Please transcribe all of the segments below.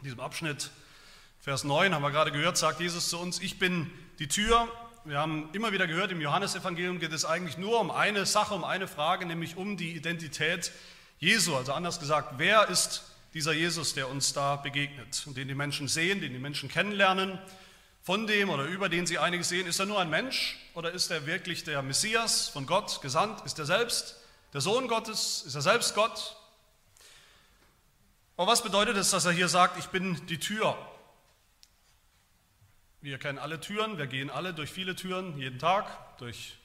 In diesem Abschnitt, Vers 9, haben wir gerade gehört, sagt Jesus zu uns, ich bin die Tür. Wir haben immer wieder gehört, im Johannesevangelium geht es eigentlich nur um eine Sache, um eine Frage, nämlich um die Identität Jesu. Also anders gesagt, wer ist dieser Jesus, der uns da begegnet und den die Menschen sehen, den die Menschen kennenlernen? Von dem oder über den sie einiges sehen, ist er nur ein Mensch oder ist er wirklich der Messias von Gott gesandt? Ist er selbst der Sohn Gottes? Ist er selbst Gott? Aber was bedeutet es, dass er hier sagt, ich bin die Tür? Wir kennen alle Türen, wir gehen alle durch viele Türen jeden Tag, durch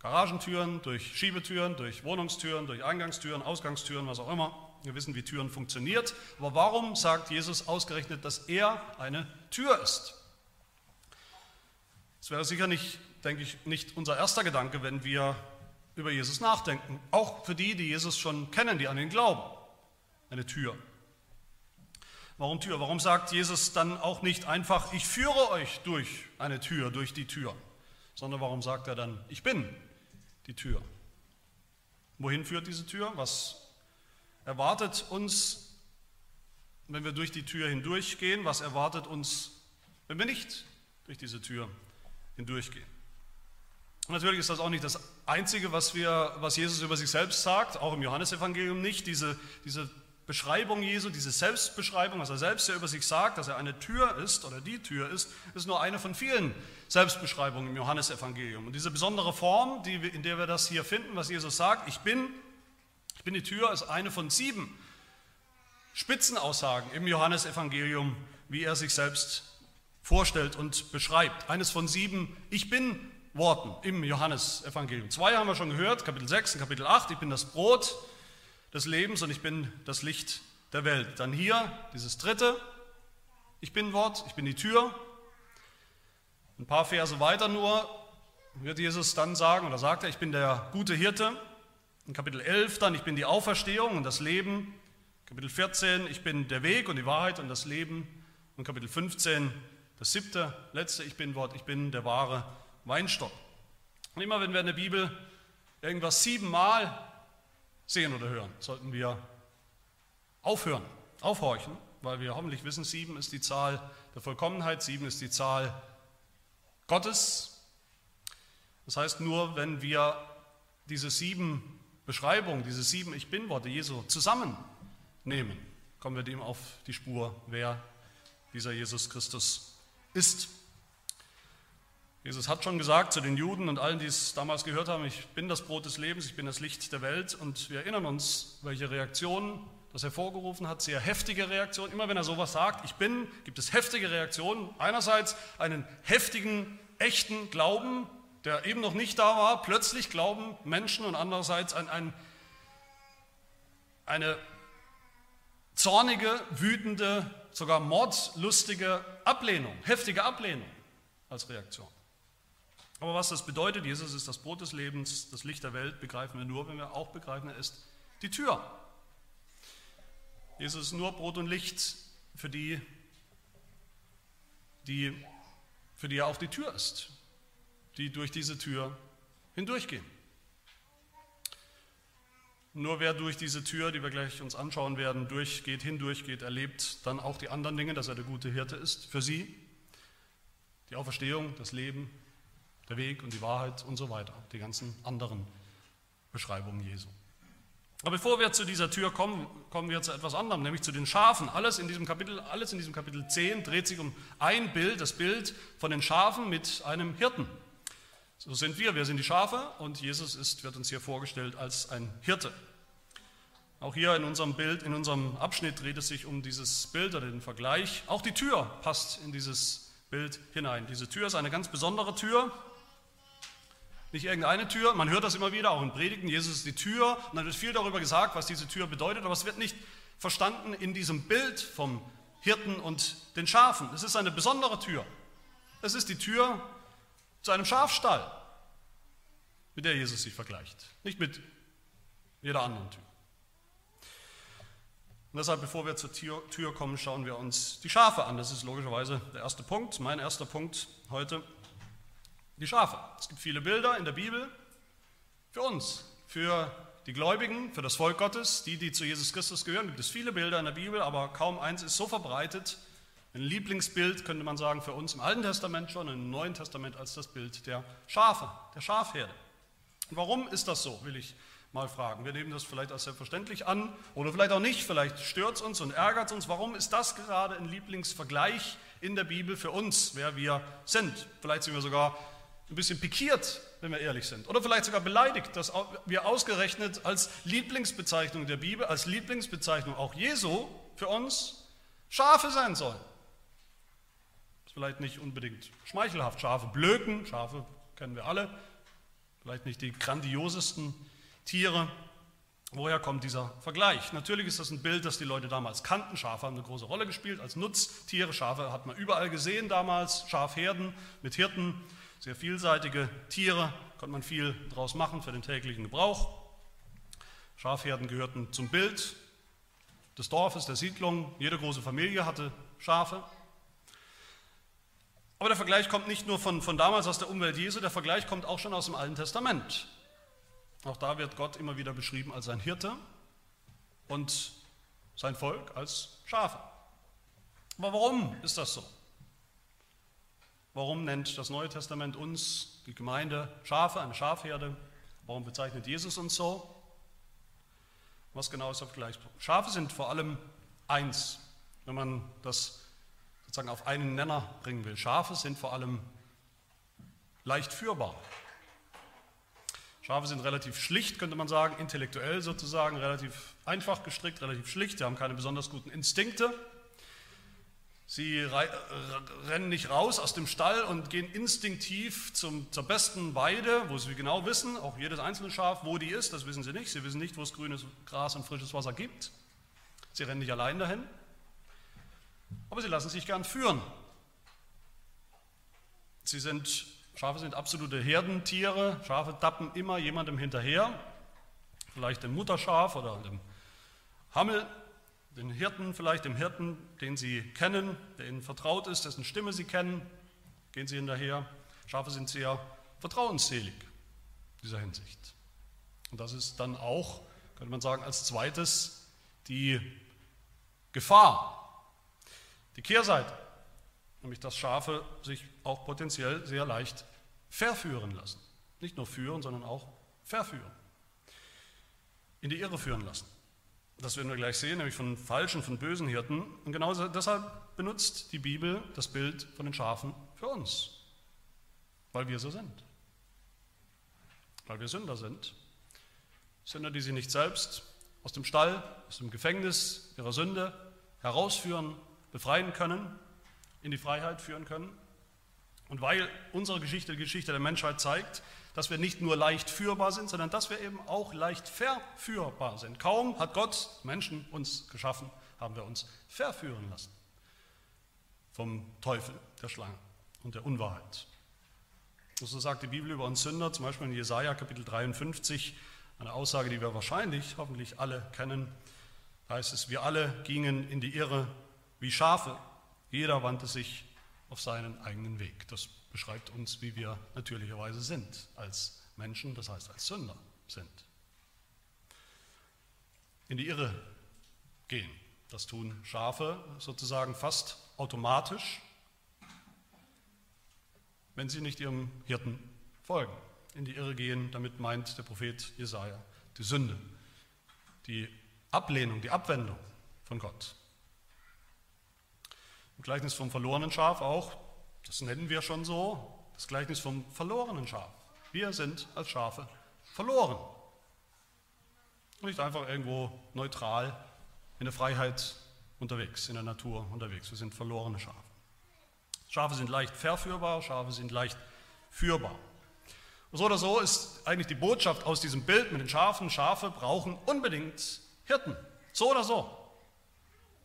Garagentüren, durch Schiebetüren, durch Wohnungstüren, durch Eingangstüren, Ausgangstüren, was auch immer. Wir wissen, wie Türen funktioniert. Aber warum sagt Jesus ausgerechnet, dass er eine Tür ist? Das wäre sicher nicht, denke ich, nicht unser erster Gedanke, wenn wir über Jesus nachdenken. Auch für die, die Jesus schon kennen, die an ihn glauben. Eine Tür. Warum Tür? Warum sagt Jesus dann auch nicht einfach, ich führe euch durch eine Tür, durch die Tür, sondern warum sagt er dann, ich bin die Tür? Wohin führt diese Tür? Was erwartet uns, wenn wir durch die Tür hindurchgehen? Was erwartet uns, wenn wir nicht durch diese Tür hindurchgehen? Und natürlich ist das auch nicht das Einzige, was, wir, was Jesus über sich selbst sagt, auch im Johannesevangelium nicht. Diese, diese Beschreibung Jesu, diese Selbstbeschreibung, was er selbst ja über sich sagt, dass er eine Tür ist oder die Tür ist, ist nur eine von vielen Selbstbeschreibungen im Johannesevangelium. Und diese besondere Form, die, in der wir das hier finden, was Jesus sagt, ich bin, ich bin die Tür, ist eine von sieben Spitzenaussagen im Johannesevangelium, wie er sich selbst vorstellt und beschreibt. Eines von sieben Ich bin Worten im Johannesevangelium. Zwei haben wir schon gehört, Kapitel 6 und Kapitel 8, ich bin das Brot des Lebens und ich bin das Licht der Welt. Dann hier dieses dritte, ich bin Wort, ich bin die Tür. Ein paar Verse weiter nur wird Jesus dann sagen, oder sagt er, ich bin der gute Hirte. In Kapitel 11 dann, ich bin die Auferstehung und das Leben. Kapitel 14, ich bin der Weg und die Wahrheit und das Leben. Und Kapitel 15, das siebte, letzte, ich bin Wort, ich bin der wahre Weinstock. Und immer wenn wir in der Bibel irgendwas siebenmal sehen oder hören, sollten wir aufhören, aufhorchen, weil wir hoffentlich wissen, sieben ist die Zahl der Vollkommenheit, sieben ist die Zahl Gottes. Das heißt, nur wenn wir diese sieben Beschreibungen, diese sieben Ich Bin-Worte Jesu zusammennehmen, kommen wir dem auf die Spur, wer dieser Jesus Christus ist. Jesus hat schon gesagt zu den Juden und allen, die es damals gehört haben, ich bin das Brot des Lebens, ich bin das Licht der Welt. Und wir erinnern uns, welche Reaktionen das hervorgerufen hat, sehr heftige Reaktionen. Immer wenn er sowas sagt, ich bin, gibt es heftige Reaktionen. Einerseits einen heftigen, echten Glauben, der eben noch nicht da war. Plötzlich glauben Menschen und andererseits ein, ein, eine zornige, wütende, sogar mordlustige Ablehnung, heftige Ablehnung als Reaktion. Aber was das bedeutet, Jesus ist das Brot des Lebens, das Licht der Welt, begreifen wir nur, wenn wir auch begreifen, er ist die Tür. Jesus ist nur Brot und Licht für die, die, für die er auch die Tür ist, die durch diese Tür hindurchgehen. Nur wer durch diese Tür, die wir gleich uns anschauen werden, durchgeht, hindurchgeht, erlebt dann auch die anderen Dinge, dass er der gute Hirte ist für sie. Die Auferstehung, das Leben, der Weg und die Wahrheit und so weiter, die ganzen anderen Beschreibungen Jesu. Aber bevor wir zu dieser Tür kommen, kommen wir zu etwas anderem, nämlich zu den Schafen. Alles in diesem Kapitel, alles in diesem Kapitel 10 dreht sich um ein Bild, das Bild von den Schafen mit einem Hirten. So sind wir, wir sind die Schafe und Jesus ist, wird uns hier vorgestellt als ein Hirte. Auch hier in unserem Bild, in unserem Abschnitt dreht es sich um dieses Bild oder den Vergleich. Auch die Tür passt in dieses Bild hinein. Diese Tür ist eine ganz besondere Tür, nicht irgendeine Tür, man hört das immer wieder, auch in Predigten, Jesus ist die Tür und dann wird viel darüber gesagt, was diese Tür bedeutet, aber es wird nicht verstanden in diesem Bild vom Hirten und den Schafen. Es ist eine besondere Tür. Es ist die Tür zu einem Schafstall, mit der Jesus sich vergleicht, nicht mit jeder anderen Tür. Und deshalb, bevor wir zur Tür kommen, schauen wir uns die Schafe an. Das ist logischerweise der erste Punkt, mein erster Punkt heute die Schafe. Es gibt viele Bilder in der Bibel für uns, für die Gläubigen, für das Volk Gottes, die, die zu Jesus Christus gehören, gibt es viele Bilder in der Bibel, aber kaum eins ist so verbreitet. Ein Lieblingsbild könnte man sagen für uns im Alten Testament schon, im Neuen Testament als das Bild der Schafe, der Schafherde. Und warum ist das so, will ich mal fragen. Wir nehmen das vielleicht als selbstverständlich an oder vielleicht auch nicht, vielleicht stört es uns und ärgert es uns. Warum ist das gerade ein Lieblingsvergleich in der Bibel für uns, wer wir sind? Vielleicht sind wir sogar ein bisschen pikiert, wenn wir ehrlich sind. Oder vielleicht sogar beleidigt, dass wir ausgerechnet als Lieblingsbezeichnung der Bibel, als Lieblingsbezeichnung auch Jesu für uns Schafe sein sollen. Ist vielleicht nicht unbedingt schmeichelhaft. Schafe blöken, Schafe kennen wir alle. Vielleicht nicht die grandiosesten Tiere. Woher kommt dieser Vergleich? Natürlich ist das ein Bild, das die Leute damals kannten. Schafe haben eine große Rolle gespielt als Nutztiere. Schafe hat man überall gesehen damals. Schafherden mit Hirten, sehr vielseitige Tiere, konnte man viel draus machen für den täglichen Gebrauch. Schafherden gehörten zum Bild des Dorfes, der Siedlung. Jede große Familie hatte Schafe. Aber der Vergleich kommt nicht nur von, von damals aus der Umwelt Jesu, der Vergleich kommt auch schon aus dem Alten Testament. Auch da wird Gott immer wieder beschrieben als ein Hirte und sein Volk als Schafe. Aber warum ist das so? Warum nennt das Neue Testament uns, die Gemeinde, Schafe, eine Schafherde? Warum bezeichnet Jesus uns so? Was genau ist der Vergleich? Schafe sind vor allem eins, wenn man das sozusagen auf einen Nenner bringen will. Schafe sind vor allem leicht führbar. Schafe sind relativ schlicht, könnte man sagen, intellektuell sozusagen, relativ einfach gestrickt, relativ schlicht. Sie haben keine besonders guten Instinkte. Sie rennen nicht raus aus dem Stall und gehen instinktiv zum, zur besten Weide, wo sie genau wissen, auch jedes einzelne Schaf, wo die ist, das wissen sie nicht. Sie wissen nicht, wo es grünes Gras und frisches Wasser gibt. Sie rennen nicht allein dahin, aber sie lassen sich gern führen. Sie sind Schafe sind absolute Herdentiere. Schafe tappen immer jemandem hinterher, vielleicht dem Mutterschaf oder dem Hammel, den Hirten, vielleicht dem Hirten, den sie kennen, der ihnen vertraut ist, dessen Stimme sie kennen, gehen sie hinterher. Schafe sind sehr vertrauensselig in dieser Hinsicht. Und das ist dann auch, könnte man sagen, als zweites die Gefahr, die Kehrseite nämlich dass Schafe sich auch potenziell sehr leicht verführen lassen. Nicht nur führen, sondern auch verführen. In die Irre führen lassen. Das werden wir gleich sehen, nämlich von falschen, von bösen Hirten. Und genau deshalb benutzt die Bibel das Bild von den Schafen für uns. Weil wir so sind. Weil wir Sünder sind. Sünder, die sie nicht selbst aus dem Stall, aus dem Gefängnis ihrer Sünde herausführen, befreien können, in die Freiheit führen können. Und weil unsere Geschichte, die Geschichte der Menschheit zeigt, dass wir nicht nur leicht führbar sind, sondern dass wir eben auch leicht verführbar sind. Kaum hat Gott Menschen uns geschaffen, haben wir uns verführen lassen vom Teufel, der Schlange und der Unwahrheit. Und so sagt die Bibel über uns Sünder, zum Beispiel in Jesaja Kapitel 53, eine Aussage, die wir wahrscheinlich, hoffentlich alle kennen. Da heißt es: Wir alle gingen in die Irre wie Schafe. Jeder wandte sich auf seinen eigenen Weg. Das beschreibt uns, wie wir natürlicherweise sind als Menschen, das heißt als Sünder sind. In die Irre gehen, das tun Schafe sozusagen fast automatisch, wenn sie nicht ihrem Hirten folgen. In die Irre gehen, damit meint der Prophet Jesaja die Sünde, die Ablehnung, die Abwendung von Gott. Im Gleichnis vom verlorenen Schaf auch, das nennen wir schon so, das Gleichnis vom verlorenen Schaf. Wir sind als Schafe verloren. Nicht einfach irgendwo neutral in der Freiheit unterwegs, in der Natur unterwegs. Wir sind verlorene Schafe. Schafe sind leicht verführbar, Schafe sind leicht führbar. So oder so ist eigentlich die Botschaft aus diesem Bild mit den Schafen, Schafe brauchen unbedingt Hirten. So oder so.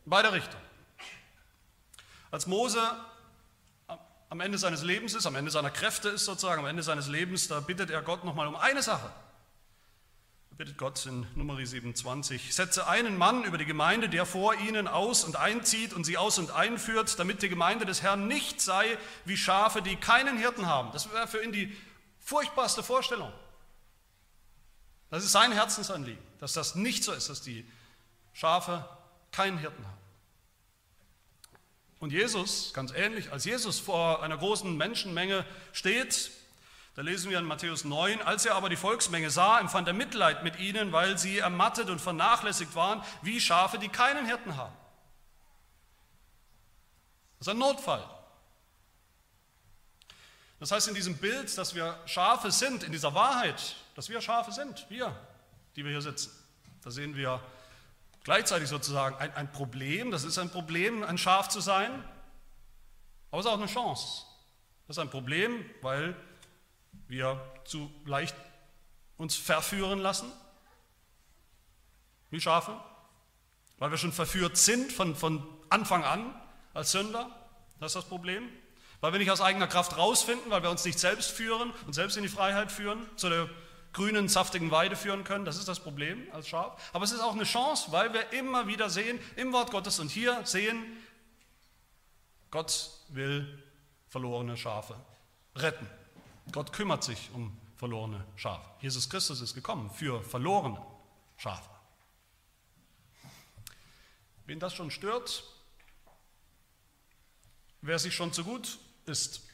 In beide Richtungen. Als Mose am Ende seines Lebens ist, am Ende seiner Kräfte ist sozusagen, am Ende seines Lebens, da bittet er Gott nochmal um eine Sache. Er bittet Gott in Nummer 27, setze einen Mann über die Gemeinde, der vor ihnen aus und einzieht und sie aus und einführt, damit die Gemeinde des Herrn nicht sei wie Schafe, die keinen Hirten haben. Das wäre für ihn die furchtbarste Vorstellung. Das ist sein Herzensanliegen, dass das nicht so ist, dass die Schafe keinen Hirten haben. Und Jesus, ganz ähnlich, als Jesus vor einer großen Menschenmenge steht, da lesen wir in Matthäus 9, als er aber die Volksmenge sah, empfand er Mitleid mit ihnen, weil sie ermattet und vernachlässigt waren, wie Schafe, die keinen Hirten haben. Das ist ein Notfall. Das heißt in diesem Bild, dass wir Schafe sind, in dieser Wahrheit, dass wir Schafe sind, wir, die wir hier sitzen. Da sehen wir gleichzeitig sozusagen ein, ein Problem, das ist ein Problem, ein Schaf zu sein, aber es ist auch eine Chance. Das ist ein Problem, weil wir zu leicht uns verführen lassen, wie Schafe, weil wir schon verführt sind von, von Anfang an als Sünder, das ist das Problem. Weil wir nicht aus eigener Kraft rausfinden, weil wir uns nicht selbst führen und selbst in die Freiheit führen, zu der grünen, saftigen Weide führen können. Das ist das Problem als Schaf. Aber es ist auch eine Chance, weil wir immer wieder sehen im Wort Gottes und hier sehen, Gott will verlorene Schafe retten. Gott kümmert sich um verlorene Schafe. Jesus Christus ist gekommen für verlorene Schafe. Wen das schon stört, wer sich schon zu gut ist,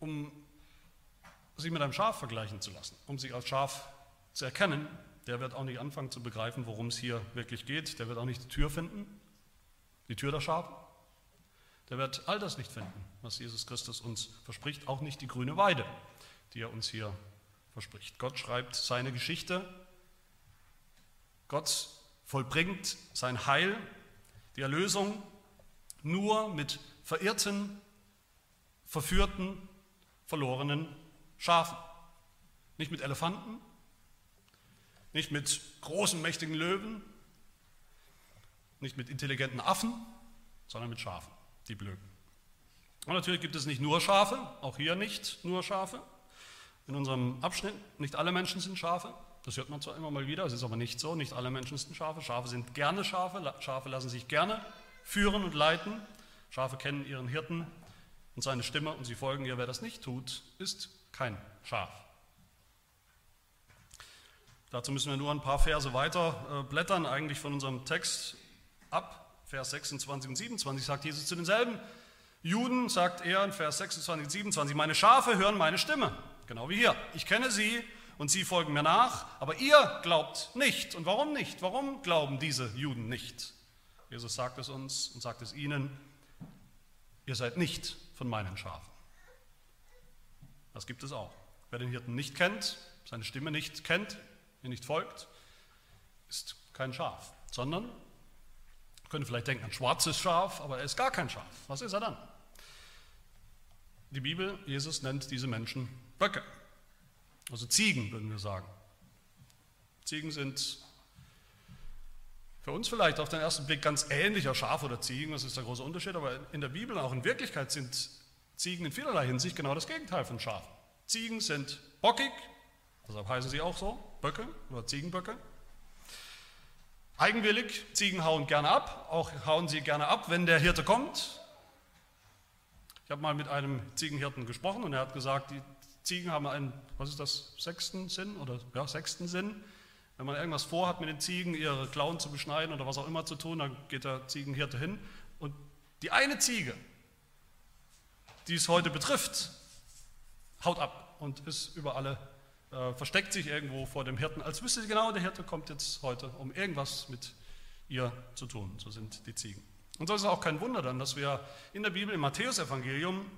um sich mit einem Schaf vergleichen zu lassen, um sich als Schaf zu erkennen, der wird auch nicht anfangen zu begreifen, worum es hier wirklich geht. Der wird auch nicht die Tür finden, die Tür der Schafe. Der wird all das nicht finden, was Jesus Christus uns verspricht, auch nicht die grüne Weide, die er uns hier verspricht. Gott schreibt seine Geschichte. Gott vollbringt sein Heil, die Erlösung nur mit verirrten, verführten, verlorenen Schafen. Nicht mit Elefanten, nicht mit großen, mächtigen Löwen, nicht mit intelligenten Affen, sondern mit Schafen, die blöken. Und natürlich gibt es nicht nur Schafe, auch hier nicht nur Schafe. In unserem Abschnitt, nicht alle Menschen sind Schafe. Das hört man zwar immer mal wieder, es ist aber nicht so. Nicht alle Menschen sind Schafe. Schafe sind gerne Schafe. Schafe lassen sich gerne führen und leiten. Schafe kennen ihren Hirten und seine Stimme und sie folgen ihr. Wer das nicht tut, ist kein Schaf. Dazu müssen wir nur ein paar Verse weiter äh, blättern, eigentlich von unserem Text ab. Vers 26 und 27 sagt Jesus zu denselben Juden, sagt er in Vers 26 und 27, meine Schafe hören meine Stimme, genau wie hier. Ich kenne sie und sie folgen mir nach, aber ihr glaubt nicht. Und warum nicht? Warum glauben diese Juden nicht? Jesus sagt es uns und sagt es ihnen, ihr seid nicht von meinen Schafen. Das gibt es auch. Wer den Hirten nicht kennt, seine Stimme nicht kennt, ihr nicht folgt, ist kein Schaf, sondern, ihr könnt vielleicht denken, ein schwarzes Schaf, aber er ist gar kein Schaf. Was ist er dann? Die Bibel, Jesus nennt diese Menschen Böcke, also Ziegen, würden wir sagen. Ziegen sind für uns vielleicht auf den ersten Blick ganz ähnlicher Schaf oder Ziegen, das ist der große Unterschied, aber in der Bibel, auch in Wirklichkeit, sind Ziegen in vielerlei Hinsicht genau das Gegenteil von Schafen. Ziegen sind bockig, deshalb heißen sie auch so, Böcke oder Ziegenböcke. Eigenwillig, Ziegen hauen gerne ab, auch hauen sie gerne ab, wenn der Hirte kommt. Ich habe mal mit einem Ziegenhirten gesprochen und er hat gesagt, die Ziegen haben einen, was ist das, sechsten Sinn oder ja, sechsten Sinn. Wenn man irgendwas vorhat mit den Ziegen, ihre Klauen zu beschneiden oder was auch immer zu tun, dann geht der Ziegenhirte hin und die eine Ziege, die es heute betrifft, haut ab und ist über alle, äh, versteckt sich irgendwo vor dem Hirten, als wüsste sie genau, der Hirte kommt jetzt heute, um irgendwas mit ihr zu tun. So sind die Ziegen. Und so ist es auch kein Wunder dann, dass wir in der Bibel, im Matthäusevangelium,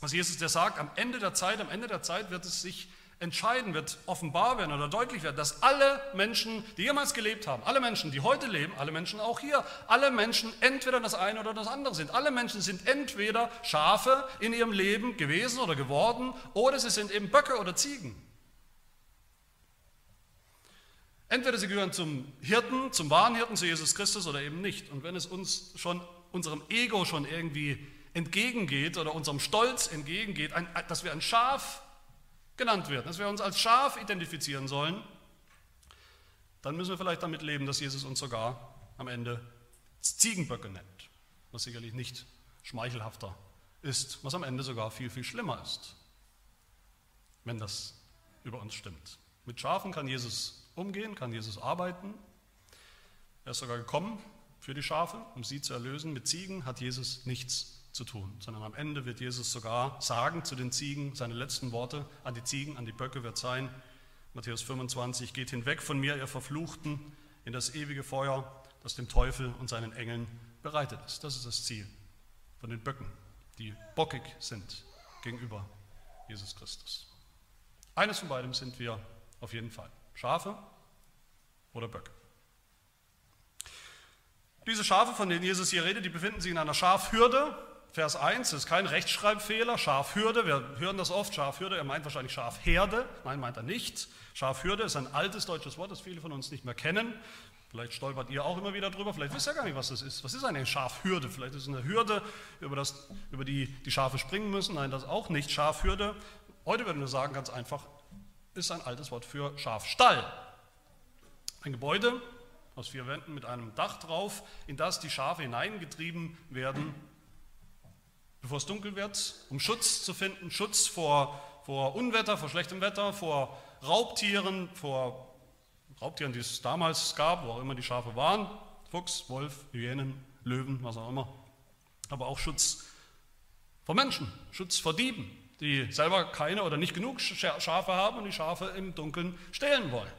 was Jesus der sagt, am Ende der Zeit, am Ende der Zeit wird es sich entscheiden, wird offenbar werden oder deutlich werden, dass alle Menschen, die jemals gelebt haben, alle Menschen, die heute leben, alle Menschen auch hier, alle Menschen entweder das eine oder das andere sind. Alle Menschen sind entweder Schafe in ihrem Leben gewesen oder geworden oder sie sind eben Böcke oder Ziegen. Entweder sie gehören zum Hirten, zum wahren Hirten, zu Jesus Christus oder eben nicht. Und wenn es uns schon, unserem Ego schon irgendwie entgegengeht oder unserem Stolz entgegengeht, ein, dass wir ein Schaf genannt werden, dass wir uns als Schaf identifizieren sollen, dann müssen wir vielleicht damit leben, dass Jesus uns sogar am Ende Ziegenböcke nennt, was sicherlich nicht schmeichelhafter ist, was am Ende sogar viel, viel schlimmer ist, wenn das über uns stimmt. Mit Schafen kann Jesus umgehen, kann Jesus arbeiten. Er ist sogar gekommen für die Schafe, um sie zu erlösen. Mit Ziegen hat Jesus nichts zu tun, sondern am Ende wird Jesus sogar sagen zu den Ziegen, seine letzten Worte an die Ziegen, an die Böcke wird sein, Matthäus 25, geht hinweg von mir, ihr Verfluchten, in das ewige Feuer, das dem Teufel und seinen Engeln bereitet ist. Das ist das Ziel von den Böcken, die bockig sind gegenüber Jesus Christus. Eines von beidem sind wir auf jeden Fall. Schafe oder Böcke. Diese Schafe, von denen Jesus hier redet, die befinden sich in einer Schafhürde. Vers 1 das ist kein Rechtschreibfehler, Schafhürde, wir hören das oft, Schafhürde, er meint wahrscheinlich Schafherde, nein, meint er nicht. Schafhürde ist ein altes deutsches Wort, das viele von uns nicht mehr kennen. Vielleicht stolpert ihr auch immer wieder drüber, vielleicht wisst ihr gar nicht, was das ist. Was ist eine Schafhürde? Vielleicht ist es eine Hürde, über, das, über die die Schafe springen müssen. Nein, das auch nicht. Schafhürde, heute würden wir sagen, ganz einfach, ist ein altes Wort für Schafstall. Ein Gebäude aus vier Wänden mit einem Dach drauf, in das die Schafe hineingetrieben werden, bevor es dunkel wird, um Schutz zu finden, Schutz vor, vor Unwetter, vor schlechtem Wetter, vor Raubtieren, vor Raubtieren, die es damals gab, wo auch immer die Schafe waren, Fuchs, Wolf, Hyänen, Löwen, was auch immer, aber auch Schutz vor Menschen, Schutz vor Dieben, die selber keine oder nicht genug Schafe haben und die Schafe im Dunkeln stehlen wollen.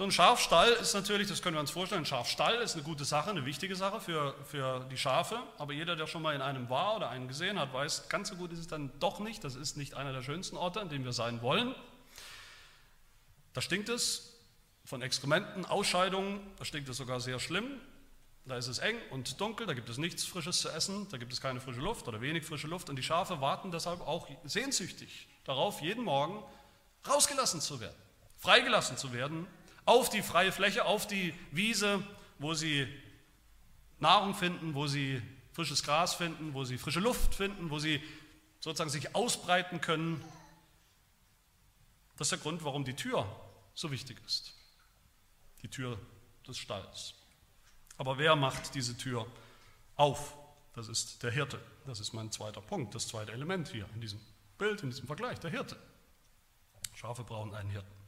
So ein Schafstall ist natürlich, das können wir uns vorstellen, ein Schafstall ist eine gute Sache, eine wichtige Sache für, für die Schafe, aber jeder, der schon mal in einem war oder einen gesehen hat, weiß, ganz so gut ist es dann doch nicht. Das ist nicht einer der schönsten Orte, an dem wir sein wollen. Da stinkt es von Exkrementen, Ausscheidungen, da stinkt es sogar sehr schlimm. Da ist es eng und dunkel, da gibt es nichts Frisches zu essen, da gibt es keine frische Luft oder wenig frische Luft und die Schafe warten deshalb auch sehnsüchtig darauf, jeden Morgen rausgelassen zu werden, freigelassen zu werden auf die freie Fläche, auf die Wiese, wo sie Nahrung finden, wo sie frisches Gras finden, wo sie frische Luft finden, wo sie sozusagen sich ausbreiten können. Das ist der Grund, warum die Tür so wichtig ist. Die Tür des Stalls. Aber wer macht diese Tür auf? Das ist der Hirte. Das ist mein zweiter Punkt, das zweite Element hier in diesem Bild, in diesem Vergleich, der Hirte. Schafe brauchen einen Hirten.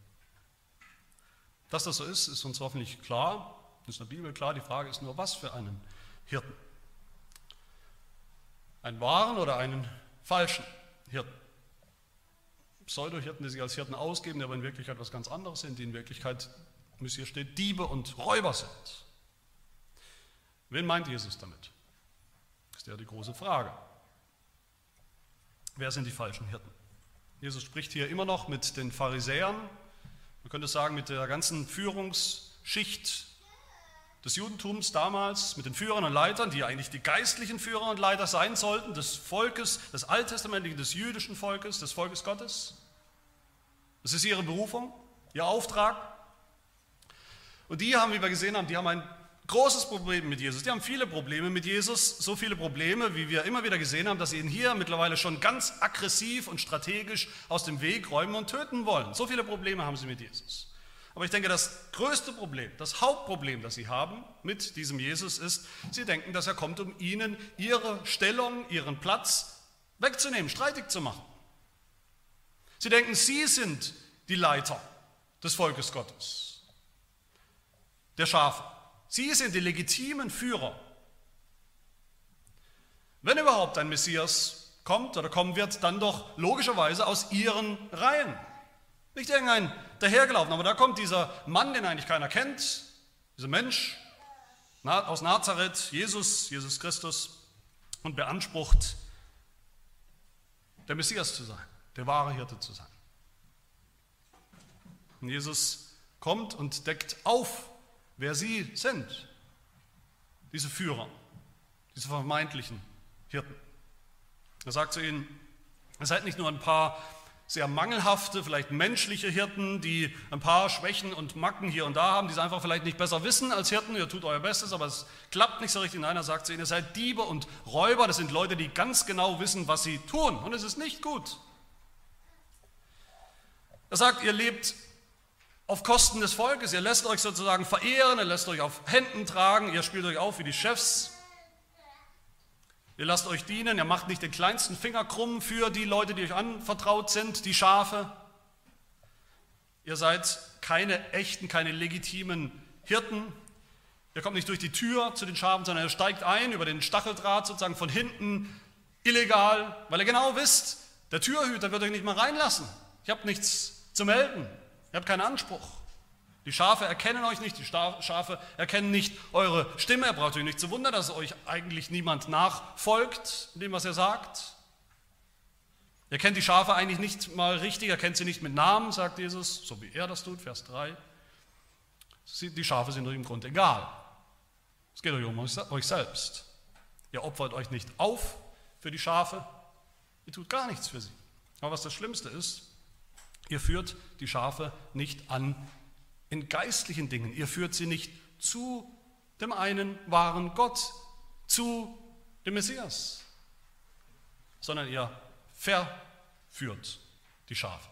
Dass das so ist, ist uns hoffentlich klar, ist in der Bibel klar. Die Frage ist nur, was für einen Hirten? Einen wahren oder einen falschen Hirten? Pseudo-Hirten, die sich als Hirten ausgeben, die aber in Wirklichkeit was ganz anderes sind, die in Wirklichkeit, wie es hier steht, Diebe und Räuber sind. Wen meint Jesus damit? Ist ja die große Frage. Wer sind die falschen Hirten? Jesus spricht hier immer noch mit den Pharisäern, man könnte sagen, mit der ganzen Führungsschicht des Judentums damals, mit den Führern und Leitern, die eigentlich die geistlichen Führer und Leiter sein sollten, des Volkes, des alttestamentlichen, des jüdischen Volkes, des Volkes Gottes. Das ist ihre Berufung, ihr Auftrag. Und die haben, wie wir gesehen haben, die haben ein großes Problem mit Jesus. Die haben viele Probleme mit Jesus, so viele Probleme, wie wir immer wieder gesehen haben, dass sie ihn hier mittlerweile schon ganz aggressiv und strategisch aus dem Weg räumen und töten wollen. So viele Probleme haben sie mit Jesus. Aber ich denke, das größte Problem, das Hauptproblem, das sie haben mit diesem Jesus ist, sie denken, dass er kommt, um ihnen ihre Stellung, ihren Platz wegzunehmen, streitig zu machen. Sie denken, sie sind die Leiter des Volkes Gottes, der Schafe. Sie sind die legitimen Führer. Wenn überhaupt ein Messias kommt oder kommen wird, dann doch logischerweise aus ihren Reihen. Nicht irgendein dahergelaufen, aber da kommt dieser Mann, den eigentlich keiner kennt, dieser Mensch aus Nazareth, Jesus, Jesus Christus, und beansprucht, der Messias zu sein, der wahre Hirte zu sein. Und Jesus kommt und deckt auf wer sie sind, diese Führer, diese vermeintlichen Hirten. Er sagt zu ihnen, ihr seid nicht nur ein paar sehr mangelhafte, vielleicht menschliche Hirten, die ein paar Schwächen und Macken hier und da haben, die es einfach vielleicht nicht besser wissen als Hirten, ihr tut euer Bestes, aber es klappt nicht so richtig. Nein, er sagt zu ihnen, ihr seid Diebe und Räuber, das sind Leute, die ganz genau wissen, was sie tun und es ist nicht gut. Er sagt, ihr lebt auf Kosten des Volkes. Ihr lässt euch sozusagen verehren, ihr lässt euch auf Händen tragen, ihr spielt euch auf wie die Chefs. Ihr lasst euch dienen, ihr macht nicht den kleinsten Finger krumm für die Leute, die euch anvertraut sind, die Schafe. Ihr seid keine echten, keine legitimen Hirten. Ihr kommt nicht durch die Tür zu den Schafen, sondern ihr steigt ein über den Stacheldraht sozusagen von hinten, illegal, weil ihr genau wisst, der Türhüter wird euch nicht mal reinlassen. Ich habe nichts zu melden. Ihr habt keinen Anspruch. Die Schafe erkennen euch nicht, die Schafe erkennen nicht eure Stimme. Er braucht euch nicht zu wundern, dass euch eigentlich niemand nachfolgt in dem, was er sagt. Er kennt die Schafe eigentlich nicht mal richtig, er kennt sie nicht mit Namen, sagt Jesus, so wie er das tut, Vers 3. Die Schafe sind euch im Grunde egal. Es geht euch um euch selbst. Ihr opfert euch nicht auf für die Schafe, ihr tut gar nichts für sie. Aber was das Schlimmste ist, ihr führt die Schafe nicht an in geistlichen Dingen. Ihr führt sie nicht zu dem einen wahren Gott, zu dem Messias, sondern ihr verführt die Schafe.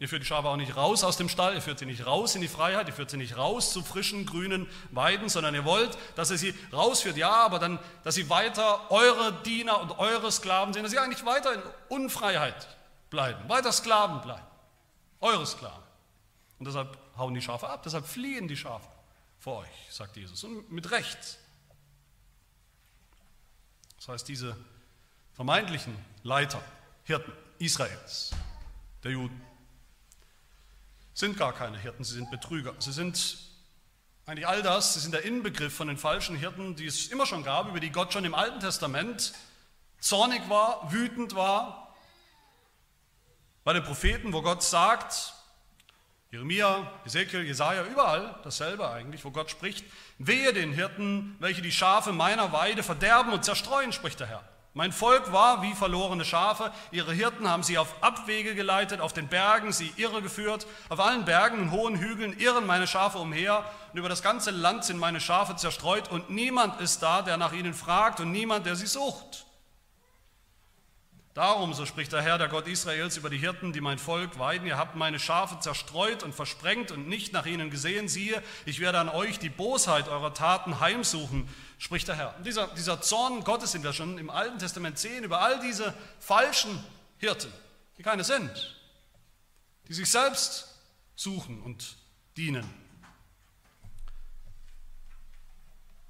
Ihr führt die Schafe auch nicht raus aus dem Stall, ihr führt sie nicht raus in die Freiheit, ihr führt sie nicht raus zu frischen, grünen Weiden, sondern ihr wollt, dass ihr sie rausführt, ja, aber dann, dass sie weiter eure Diener und eure Sklaven sind, dass sie eigentlich weiter in Unfreiheit bleiben, weiter Sklaven bleiben, eure Sklaven. Und deshalb hauen die Schafe ab, deshalb fliehen die Schafe vor euch, sagt Jesus, und mit Recht. Das heißt, diese vermeintlichen Leiter, Hirten Israels, der Juden, sind gar keine Hirten, sie sind Betrüger. Sie sind eigentlich all das, sie sind der Inbegriff von den falschen Hirten, die es immer schon gab, über die Gott schon im Alten Testament zornig war, wütend war. Bei den Propheten, wo Gott sagt, Jeremia, Ezekiel, Jesaja, überall dasselbe eigentlich, wo Gott spricht, wehe den Hirten, welche die Schafe meiner Weide verderben und zerstreuen, spricht der Herr. Mein Volk war wie verlorene Schafe, ihre Hirten haben sie auf Abwege geleitet, auf den Bergen sie irregeführt, auf allen Bergen und hohen Hügeln irren meine Schafe umher und über das ganze Land sind meine Schafe zerstreut und niemand ist da, der nach ihnen fragt und niemand, der sie sucht. Darum, so spricht der Herr, der Gott Israels, über die Hirten, die mein Volk weiden, ihr habt meine Schafe zerstreut und versprengt und nicht nach ihnen gesehen, siehe, ich werde an euch die Bosheit eurer Taten heimsuchen spricht der Herr. Und dieser, dieser Zorn Gottes, den wir schon im Alten Testament sehen, über all diese falschen Hirten, die keine sind, die sich selbst suchen und dienen.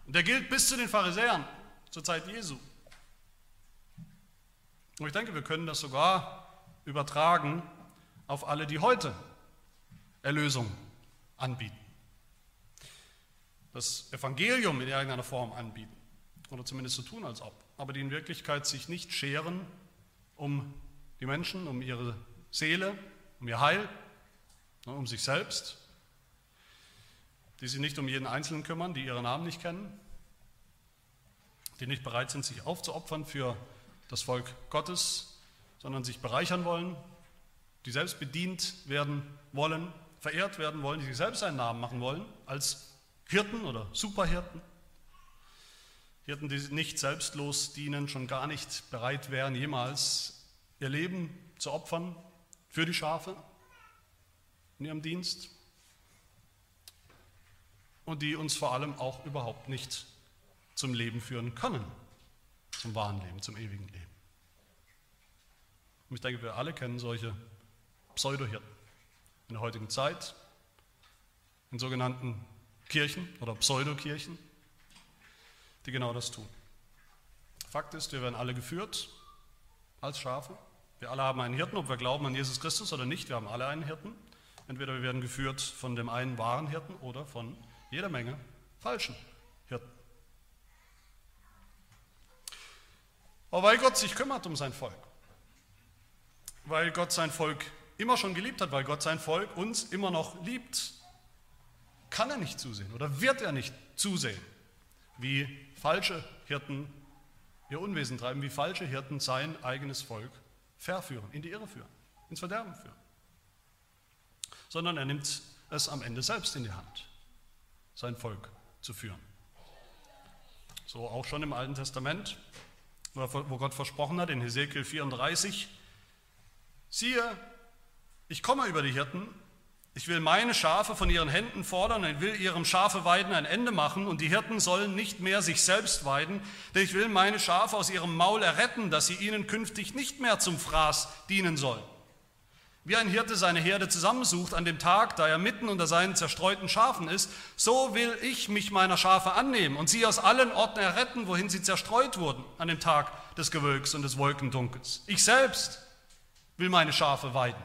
Und der gilt bis zu den Pharisäern zur Zeit Jesu. Und ich denke, wir können das sogar übertragen auf alle, die heute Erlösung anbieten. Das Evangelium in irgendeiner Form anbieten oder zumindest so tun, als ob, aber die in Wirklichkeit sich nicht scheren um die Menschen, um ihre Seele, um ihr Heil, um sich selbst, die sich nicht um jeden Einzelnen kümmern, die ihren Namen nicht kennen, die nicht bereit sind, sich aufzuopfern für das Volk Gottes, sondern sich bereichern wollen, die selbst bedient werden wollen, verehrt werden wollen, die sich selbst einen Namen machen wollen als Hirten oder Superhirten, Hirten, die nicht selbstlos dienen, schon gar nicht bereit wären, jemals ihr Leben zu opfern für die Schafe in ihrem Dienst. Und die uns vor allem auch überhaupt nicht zum Leben führen können, zum wahren Leben, zum ewigen Leben. Und ich denke, wir alle kennen solche Pseudohirten in der heutigen Zeit, in sogenannten Kirchen oder Pseudokirchen, die genau das tun. Fakt ist, wir werden alle geführt als Schafe. Wir alle haben einen Hirten, ob wir glauben an Jesus Christus oder nicht. Wir haben alle einen Hirten. Entweder wir werden geführt von dem einen wahren Hirten oder von jeder Menge falschen Hirten. Aber weil Gott sich kümmert um sein Volk, weil Gott sein Volk immer schon geliebt hat, weil Gott sein Volk uns immer noch liebt, kann er nicht zusehen oder wird er nicht zusehen, wie falsche Hirten ihr Unwesen treiben, wie falsche Hirten sein eigenes Volk verführen, in die Irre führen, ins Verderben führen. Sondern er nimmt es am Ende selbst in die Hand, sein Volk zu führen. So auch schon im Alten Testament, wo Gott versprochen hat, in Hesekiel 34, siehe, ich komme über die Hirten ich will meine Schafe von ihren Händen fordern, ich will ihrem Schafeweiden ein Ende machen und die Hirten sollen nicht mehr sich selbst weiden, denn ich will meine Schafe aus ihrem Maul erretten, dass sie ihnen künftig nicht mehr zum Fraß dienen sollen. Wie ein Hirte seine Herde zusammensucht an dem Tag, da er mitten unter seinen zerstreuten Schafen ist, so will ich mich meiner Schafe annehmen und sie aus allen Orten erretten, wohin sie zerstreut wurden an dem Tag des Gewölks und des Wolkendunkels. Ich selbst will meine Schafe weiden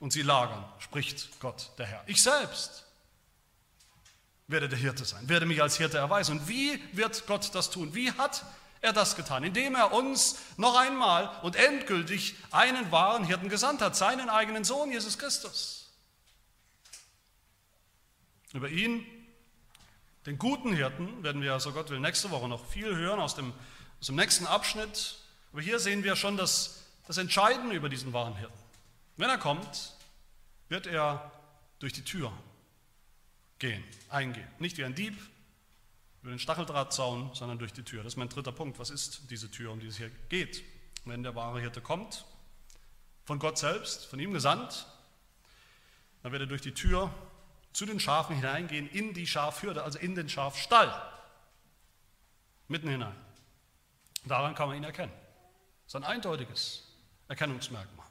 und sie lagern, spricht Gott der Herr. Ich selbst werde der Hirte sein, werde mich als Hirte erweisen. Und wie wird Gott das tun? Wie hat er das getan, indem er uns noch einmal und endgültig einen wahren Hirten gesandt hat, seinen eigenen Sohn Jesus Christus. Über ihn, den guten Hirten, werden wir, so Gott will, nächste Woche noch viel hören aus dem, aus dem nächsten Abschnitt. Aber hier sehen wir schon das, das Entscheidende über diesen wahren Hirten. Wenn er kommt, wird er durch die Tür gehen, eingehen. Nicht wie ein Dieb, über den Stacheldrahtzaun, sondern durch die Tür. Das ist mein dritter Punkt. Was ist diese Tür, um die es hier geht? Wenn der wahre Hirte kommt, von Gott selbst, von ihm gesandt, dann wird er durch die Tür zu den Schafen hineingehen, in die Schafhürde, also in den Schafstall, mitten hinein. Daran kann man ihn erkennen. Das ist ein eindeutiges Erkennungsmerkmal,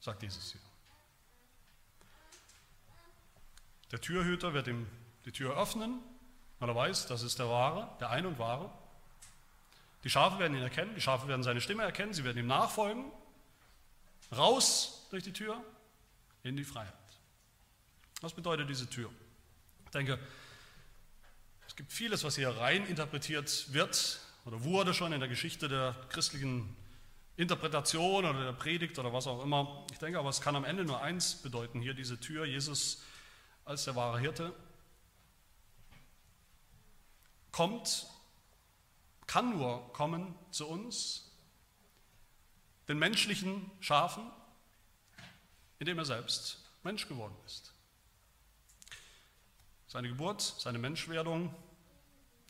sagt Jesus hier. Der Türhüter wird ihm die Tür öffnen weil er weiß, das ist der Wahre, der Ein und Wahre. Die Schafe werden ihn erkennen, die Schafe werden seine Stimme erkennen, sie werden ihm nachfolgen. Raus durch die Tür in die Freiheit. Was bedeutet diese Tür? Ich denke, es gibt vieles, was hier rein interpretiert wird oder wurde schon in der Geschichte der christlichen Interpretation oder der Predigt oder was auch immer. Ich denke aber, es kann am Ende nur eins bedeuten, hier diese Tür, Jesus als der wahre Hirte, kommt, kann nur kommen zu uns, den menschlichen Schafen, indem er selbst Mensch geworden ist. Seine Geburt, seine Menschwerdung,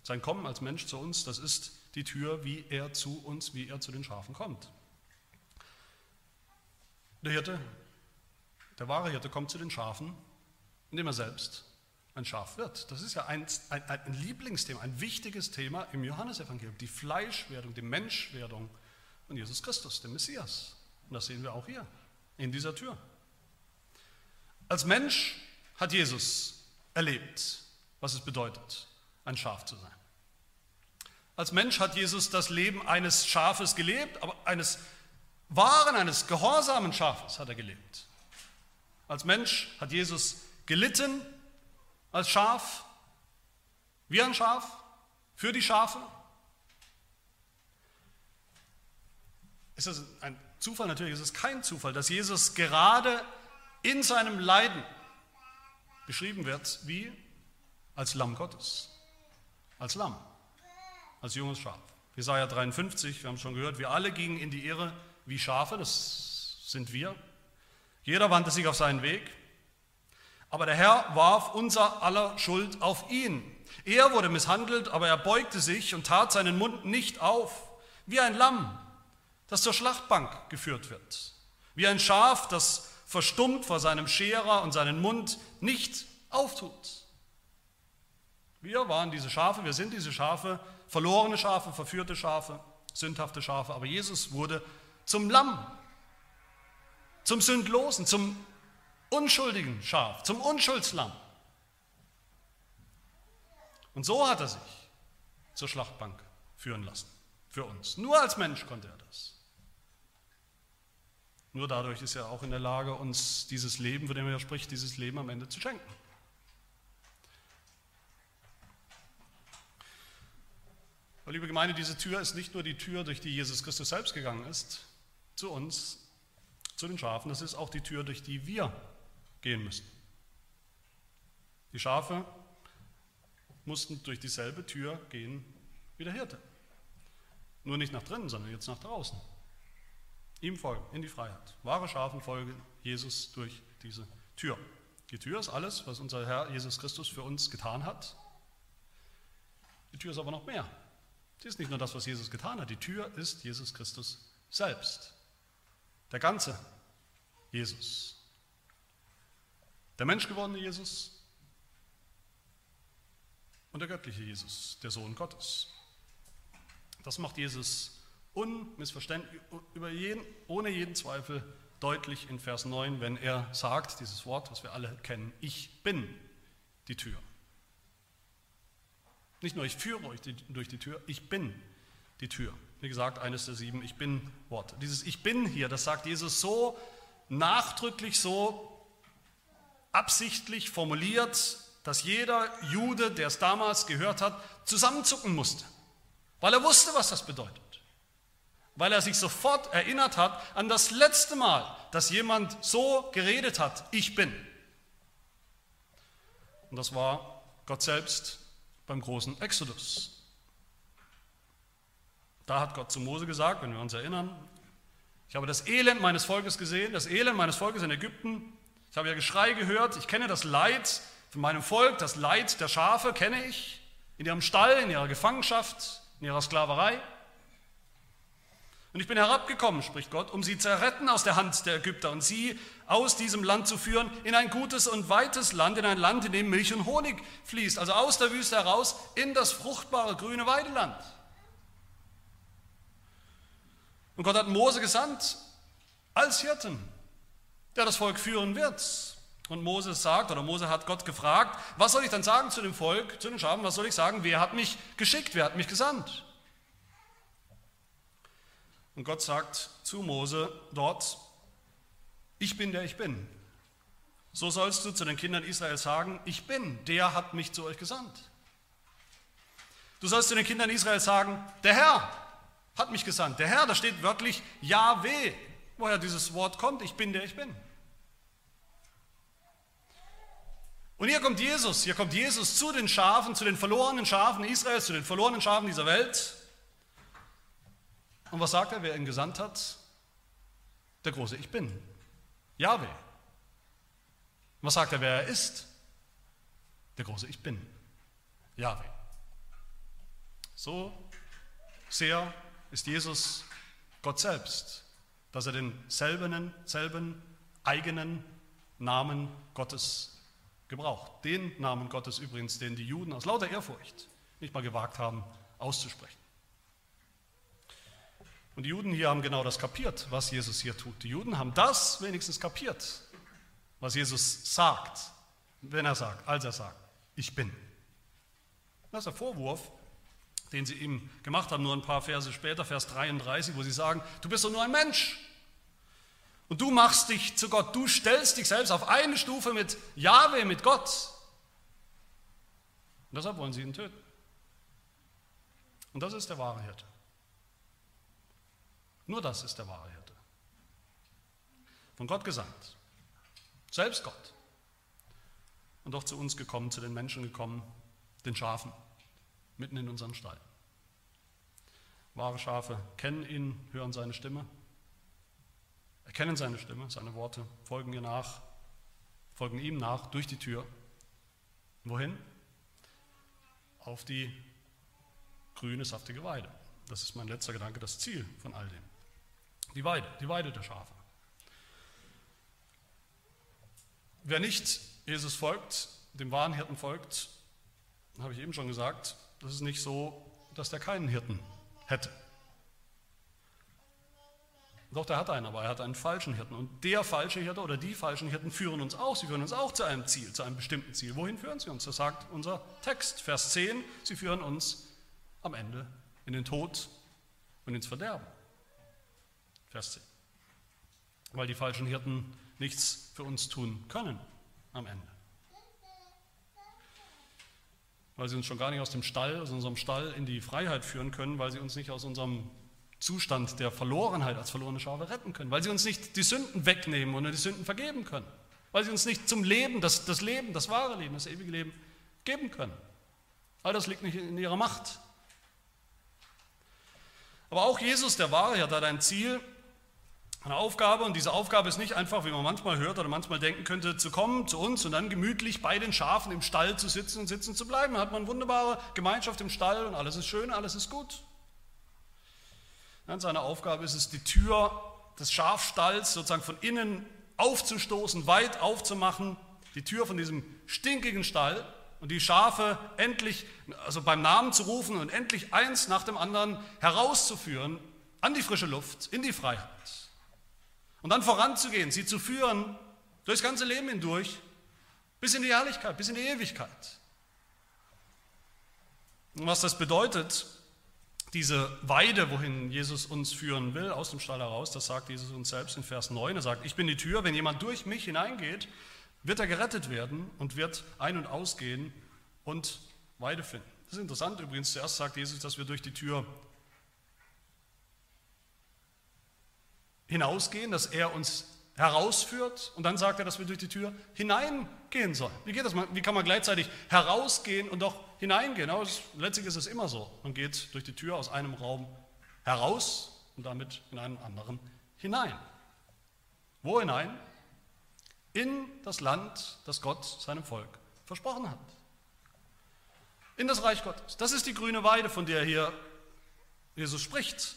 sein Kommen als Mensch zu uns, das ist die Tür, wie er zu uns, wie er zu den Schafen kommt. Der Hirte, der wahre Hirte kommt zu den Schafen, indem er selbst ein Schaf wird. Das ist ja ein, ein, ein Lieblingsthema, ein wichtiges Thema im Johannesevangelium, die Fleischwerdung, die Menschwerdung von Jesus Christus, dem Messias. Und das sehen wir auch hier, in dieser Tür. Als Mensch hat Jesus erlebt, was es bedeutet, ein Schaf zu sein. Als Mensch hat Jesus das Leben eines Schafes gelebt, aber eines wahren, eines gehorsamen Schafes hat er gelebt. Als Mensch hat Jesus gelitten als Schaf, wie ein Schaf, für die Schafe? Ist das ein Zufall? Natürlich ist es kein Zufall, dass Jesus gerade in seinem Leiden beschrieben wird wie als Lamm Gottes, als Lamm, als junges Schaf. Jesaja 53, wir haben es schon gehört, wir alle gingen in die Irre wie Schafe, das sind wir. Jeder wandte sich auf seinen Weg. Aber der Herr warf unser aller Schuld auf ihn. Er wurde misshandelt, aber er beugte sich und tat seinen Mund nicht auf, wie ein Lamm, das zur Schlachtbank geführt wird, wie ein Schaf, das verstummt vor seinem Scherer und seinen Mund nicht auftut. Wir waren diese Schafe, wir sind diese Schafe, verlorene Schafe, verführte Schafe, sündhafte Schafe, aber Jesus wurde zum Lamm, zum Sündlosen, zum unschuldigen Schaf, zum Unschuldslamm. Und so hat er sich zur Schlachtbank führen lassen, für uns. Nur als Mensch konnte er das. Nur dadurch ist er auch in der Lage, uns dieses Leben, von dem er spricht, dieses Leben am Ende zu schenken. Aber liebe Gemeinde, diese Tür ist nicht nur die Tür, durch die Jesus Christus selbst gegangen ist, zu uns, zu den Schafen, das ist auch die Tür, durch die wir gehen müssen. Die Schafe mussten durch dieselbe Tür gehen wie der Hirte. Nur nicht nach drinnen, sondern jetzt nach draußen. Ihm folgen, in die Freiheit. Wahre Schafen folgen Jesus durch diese Tür. Die Tür ist alles, was unser Herr Jesus Christus für uns getan hat. Die Tür ist aber noch mehr. Sie ist nicht nur das, was Jesus getan hat. Die Tür ist Jesus Christus selbst. Der ganze Jesus. Der menschgewordene Jesus und der göttliche Jesus, der Sohn Gottes. Das macht Jesus unmissverständlich, über jeden, ohne jeden Zweifel deutlich in Vers 9, wenn er sagt, dieses Wort, das wir alle kennen, ich bin die Tür. Nicht nur ich führe euch durch die Tür, ich bin die Tür. Wie gesagt, eines der sieben Ich bin Worte. Dieses Ich bin hier, das sagt Jesus so nachdrücklich, so absichtlich formuliert, dass jeder Jude, der es damals gehört hat, zusammenzucken musste, weil er wusste, was das bedeutet. Weil er sich sofort erinnert hat an das letzte Mal, dass jemand so geredet hat, ich bin. Und das war Gott selbst beim großen Exodus. Da hat Gott zu Mose gesagt, wenn wir uns erinnern, ich habe das Elend meines Volkes gesehen, das Elend meines Volkes in Ägypten. Ich habe ja Geschrei gehört, ich kenne das Leid von meinem Volk, das Leid der Schafe kenne ich, in ihrem Stall, in ihrer Gefangenschaft, in ihrer Sklaverei. Und ich bin herabgekommen, spricht Gott, um sie zu erretten aus der Hand der Ägypter und sie aus diesem Land zu führen in ein gutes und weites Land, in ein Land, in dem Milch und Honig fließt, also aus der Wüste heraus in das fruchtbare grüne Weideland. Und Gott hat Mose gesandt als Hirten, der das Volk führen wird. Und Mose sagt, oder Mose hat Gott gefragt, was soll ich dann sagen zu dem Volk, zu den Schafen, was soll ich sagen, wer hat mich geschickt, wer hat mich gesandt? Und Gott sagt zu Mose dort, ich bin der ich bin. So sollst du zu den Kindern Israels sagen, ich bin, der hat mich zu euch gesandt. Du sollst zu den Kindern Israels sagen, der Herr hat mich gesandt. Der Herr, da steht wörtlich Yahweh, woher dieses Wort kommt, ich bin der ich bin. Und hier kommt Jesus, hier kommt Jesus zu den Schafen, zu den verlorenen Schafen Israels, zu den verlorenen Schafen dieser Welt. Und was sagt er, wer ihn gesandt hat? Der große Ich bin, Yahweh. Was sagt er, wer er ist? Der große Ich bin, Yahweh. So sehr ist Jesus Gott selbst, dass er denselben selben eigenen Namen Gottes gebraucht. Den Namen Gottes übrigens, den die Juden aus lauter Ehrfurcht nicht mal gewagt haben auszusprechen. Und die Juden hier haben genau das kapiert, was Jesus hier tut. Die Juden haben das wenigstens kapiert, was Jesus sagt, wenn er sagt, als er sagt, ich bin. Das ist der Vorwurf, den sie ihm gemacht haben, nur ein paar Verse später, Vers 33, wo sie sagen, du bist doch nur ein Mensch. Und du machst dich zu Gott, du stellst dich selbst auf eine Stufe mit Jahwe, mit Gott. Und deshalb wollen sie ihn töten. Und das ist der wahre Hirte. Nur das ist der wahre Hirte. Von Gott gesandt. Selbst Gott. Und doch zu uns gekommen, zu den Menschen gekommen, den Schafen, mitten in unserem Stall. Wahre Schafe kennen ihn, hören seine Stimme erkennen seine Stimme, seine Worte, folgen ihr nach, folgen ihm nach durch die Tür. Wohin? Auf die grüne, saftige Weide. Das ist mein letzter Gedanke, das Ziel von all dem. Die Weide, die Weide der Schafe. Wer nicht Jesus folgt, dem wahren Hirten folgt, habe ich eben schon gesagt, das ist nicht so, dass der keinen Hirten hätte. Doch, der hat einen, aber er hat einen falschen Hirten. Und der falsche Hirte oder die falschen Hirten führen uns auch. Sie führen uns auch zu einem Ziel, zu einem bestimmten Ziel. Wohin führen sie uns? Das sagt unser Text, Vers 10. Sie führen uns am Ende in den Tod und ins Verderben. Vers 10. Weil die falschen Hirten nichts für uns tun können am Ende. Weil sie uns schon gar nicht aus dem Stall, aus unserem Stall in die Freiheit führen können, weil sie uns nicht aus unserem Zustand der Verlorenheit als verlorene Schafe retten können, weil sie uns nicht die Sünden wegnehmen und die Sünden vergeben können, weil sie uns nicht zum Leben, das, das Leben, das wahre Leben, das ewige Leben geben können. All das liegt nicht in ihrer Macht. Aber auch Jesus, der wahre Hirte, hat ein Ziel, eine Aufgabe und diese Aufgabe ist nicht einfach, wie man manchmal hört oder manchmal denken könnte, zu kommen zu uns und dann gemütlich bei den Schafen im Stall zu sitzen und sitzen zu bleiben. Da hat man wunderbare Gemeinschaft im Stall und alles ist schön, alles ist gut. Seine Aufgabe ist es, die Tür des Schafstalls sozusagen von innen aufzustoßen, weit aufzumachen, die Tür von diesem stinkigen Stall und die Schafe endlich, also beim Namen zu rufen und endlich eins nach dem anderen herauszuführen an die frische Luft, in die Freiheit. Und dann voranzugehen, sie zu führen durchs ganze Leben hindurch, bis in die Herrlichkeit, bis in die Ewigkeit. Und was das bedeutet, diese Weide, wohin Jesus uns führen will, aus dem Stall heraus, das sagt Jesus uns selbst in Vers 9. Er sagt, ich bin die Tür, wenn jemand durch mich hineingeht, wird er gerettet werden und wird ein- und ausgehen und Weide finden. Das ist interessant übrigens. Zuerst sagt Jesus, dass wir durch die Tür hinausgehen, dass er uns herausführt und dann sagt er, dass wir durch die Tür hineingehen sollen. Wie geht das? Wie kann man gleichzeitig herausgehen und doch hineingehen? Aber letztlich ist es immer so. Man geht durch die Tür aus einem Raum heraus und damit in einen anderen hinein. Wo hinein? In das Land, das Gott seinem Volk versprochen hat. In das Reich Gottes. Das ist die grüne Weide, von der hier Jesus spricht.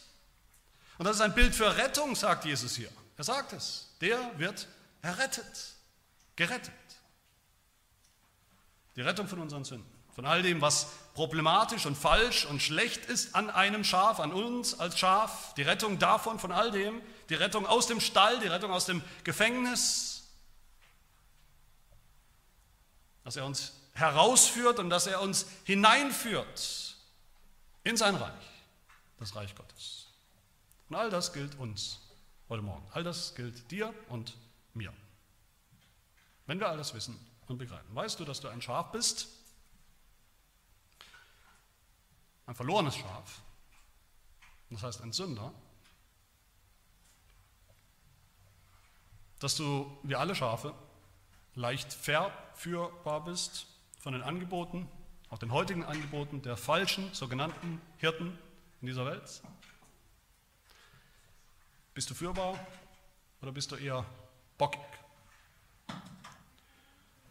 Und das ist ein Bild für Rettung, sagt Jesus hier. Er sagt es. Der wird errettet, gerettet. Die Rettung von unseren Sünden, von all dem, was problematisch und falsch und schlecht ist an einem Schaf, an uns als Schaf, die Rettung davon, von all dem, die Rettung aus dem Stall, die Rettung aus dem Gefängnis, dass er uns herausführt und dass er uns hineinführt in sein Reich, das Reich Gottes. Und all das gilt uns heute Morgen. All das gilt dir und mir. Wenn wir alles wissen und begreifen. Weißt du, dass du ein Schaf bist? Ein verlorenes Schaf. Das heißt ein Sünder. Dass du, wie alle Schafe, leicht verführbar bist von den Angeboten, auch den heutigen Angeboten der falschen sogenannten Hirten in dieser Welt. Bist du führbar oder bist du eher bockig?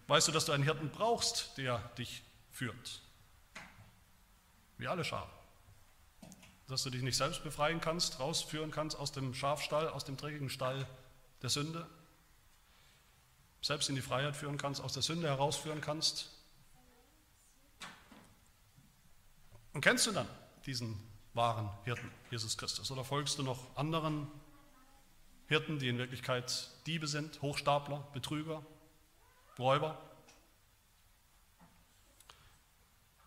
Weißt du, dass du einen Hirten brauchst, der dich führt? Wie alle Schafe. Dass du dich nicht selbst befreien kannst, rausführen kannst aus dem Schafstall, aus dem dreckigen Stall der Sünde. Selbst in die Freiheit führen kannst, aus der Sünde herausführen kannst. Und kennst du dann diesen wahren Hirten, Jesus Christus? Oder folgst du noch anderen Hirten, die in Wirklichkeit Diebe sind, Hochstapler, Betrüger, Räuber.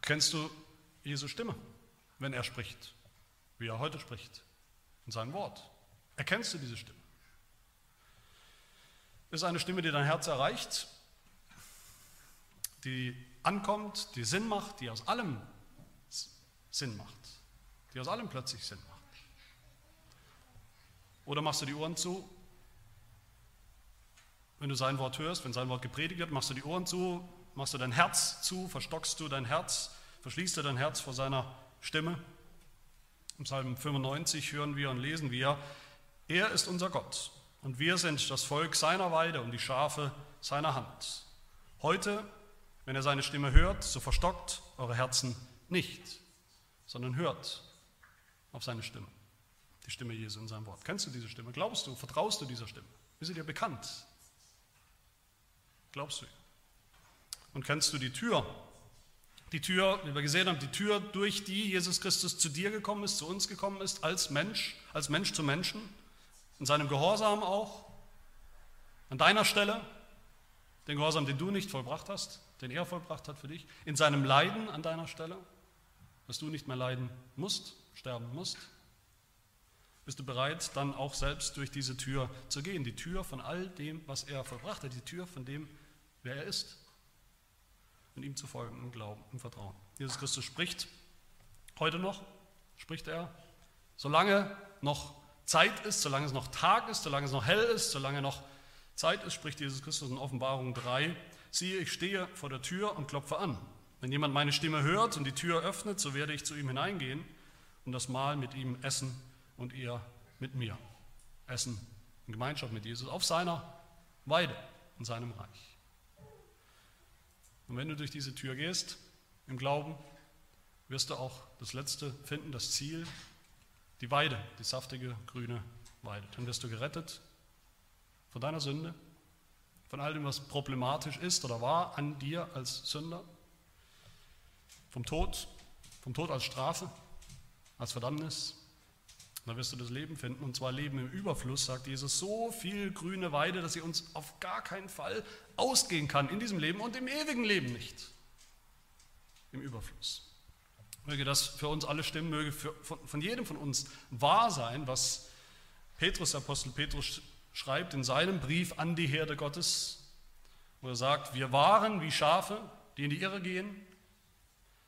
Kennst du Jesu Stimme, wenn er spricht, wie er heute spricht, in seinem Wort? Erkennst du diese Stimme? Ist eine Stimme, die dein Herz erreicht, die ankommt, die Sinn macht, die aus allem Sinn macht, die aus allem plötzlich Sinn macht. Oder machst du die Ohren zu? Wenn du sein Wort hörst, wenn sein Wort gepredigt wird, machst du die Ohren zu, machst du dein Herz zu, verstockst du dein Herz, verschließt du dein Herz vor seiner Stimme. Im Psalm 95 hören wir und lesen wir, er ist unser Gott und wir sind das Volk seiner Weide und die Schafe seiner Hand. Heute, wenn er seine Stimme hört, so verstockt eure Herzen nicht, sondern hört auf seine Stimme die Stimme Jesu in seinem Wort. Kennst du diese Stimme? Glaubst du, vertraust du dieser Stimme? Ist sie dir bekannt? Glaubst du? Und kennst du die Tür? Die Tür, wie wir gesehen haben, die Tür, durch die Jesus Christus zu dir gekommen ist, zu uns gekommen ist, als Mensch, als Mensch zu Menschen, in seinem Gehorsam auch, an deiner Stelle, den Gehorsam, den du nicht vollbracht hast, den er vollbracht hat für dich, in seinem Leiden an deiner Stelle, dass du nicht mehr leiden musst, sterben musst, bist du bereit, dann auch selbst durch diese Tür zu gehen? Die Tür von all dem, was er vollbracht hat, die Tür von dem, wer er ist. Und ihm zu folgen im Glauben, im Vertrauen. Jesus Christus spricht heute noch, spricht er, solange noch Zeit ist, solange es noch Tag ist, solange es noch hell ist, solange noch Zeit ist, spricht Jesus Christus in Offenbarung 3, siehe, ich stehe vor der Tür und klopfe an. Wenn jemand meine Stimme hört und die Tür öffnet, so werde ich zu ihm hineingehen und das Mahl mit ihm essen und ihr mit mir essen in Gemeinschaft mit Jesus auf seiner Weide, in seinem Reich. Und wenn du durch diese Tür gehst, im Glauben, wirst du auch das Letzte finden, das Ziel, die Weide, die saftige grüne Weide. Dann wirst du gerettet von deiner Sünde, von all dem, was problematisch ist oder war an dir als Sünder, vom Tod, vom Tod als Strafe, als Verdammnis, da wirst du das Leben finden, und zwar Leben im Überfluss, sagt Jesus, so viel grüne Weide, dass sie uns auf gar keinen Fall ausgehen kann in diesem Leben und im ewigen Leben nicht. Im Überfluss. Möge das für uns alle stimmen, möge für, von, von jedem von uns wahr sein, was Petrus, Apostel Petrus schreibt in seinem Brief an die Herde Gottes, wo er sagt, wir waren wie Schafe, die in die Irre gehen.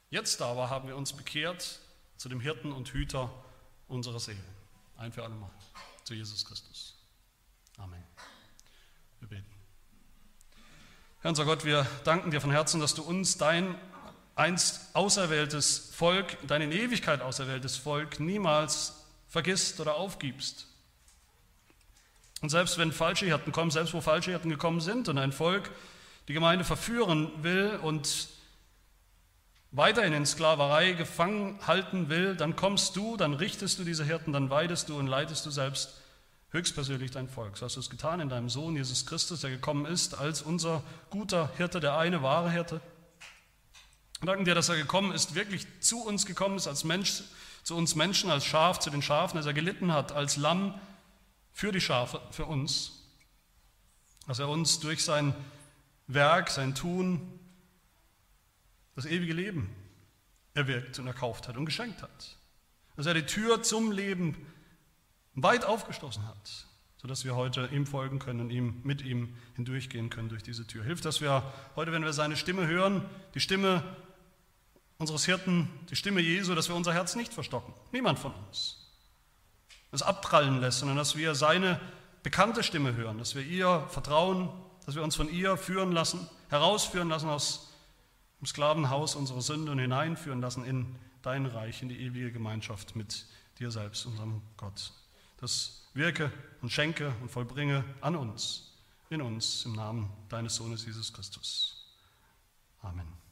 Jetzt aber haben wir uns bekehrt zu dem Hirten und Hüter unserer Seele. Ein für alle Mal. Zu Jesus Christus. Amen. Wir beten. Herr unser Gott, wir danken dir von Herzen, dass du uns dein einst auserwähltes Volk, dein in Ewigkeit auserwähltes Volk niemals vergisst oder aufgibst. Und selbst wenn falsche Hirten kommen, selbst wo falsche Hirten gekommen sind und ein Volk die Gemeinde verführen will und weiterhin in Sklaverei gefangen halten will, dann kommst du, dann richtest du diese Hirten, dann weidest du und leitest du selbst höchstpersönlich dein Volk. So hast du es getan in deinem Sohn Jesus Christus, der gekommen ist als unser guter Hirte, der eine wahre Hirte. Wir danken dir, dass er gekommen ist, wirklich zu uns gekommen ist als Mensch, zu uns Menschen, als Schaf, zu den Schafen, dass er gelitten hat als Lamm für die Schafe, für uns. Dass er uns durch sein Werk, sein Tun, das ewige Leben erwirkt und erkauft hat und geschenkt hat. Dass er die Tür zum Leben weit aufgestoßen hat, sodass wir heute ihm folgen können und ihm, mit ihm hindurchgehen können durch diese Tür. Hilft, dass wir heute, wenn wir seine Stimme hören, die Stimme unseres Hirten, die Stimme Jesu, dass wir unser Herz nicht verstocken. Niemand von uns. Das abprallen lässt, sondern dass wir seine bekannte Stimme hören, dass wir ihr vertrauen, dass wir uns von ihr führen lassen, herausführen lassen aus im Sklavenhaus unserer Sünde und hineinführen lassen in dein Reich, in die ewige Gemeinschaft mit dir selbst, unserem Gott. Das wirke und schenke und vollbringe an uns, in uns, im Namen deines Sohnes Jesus Christus. Amen.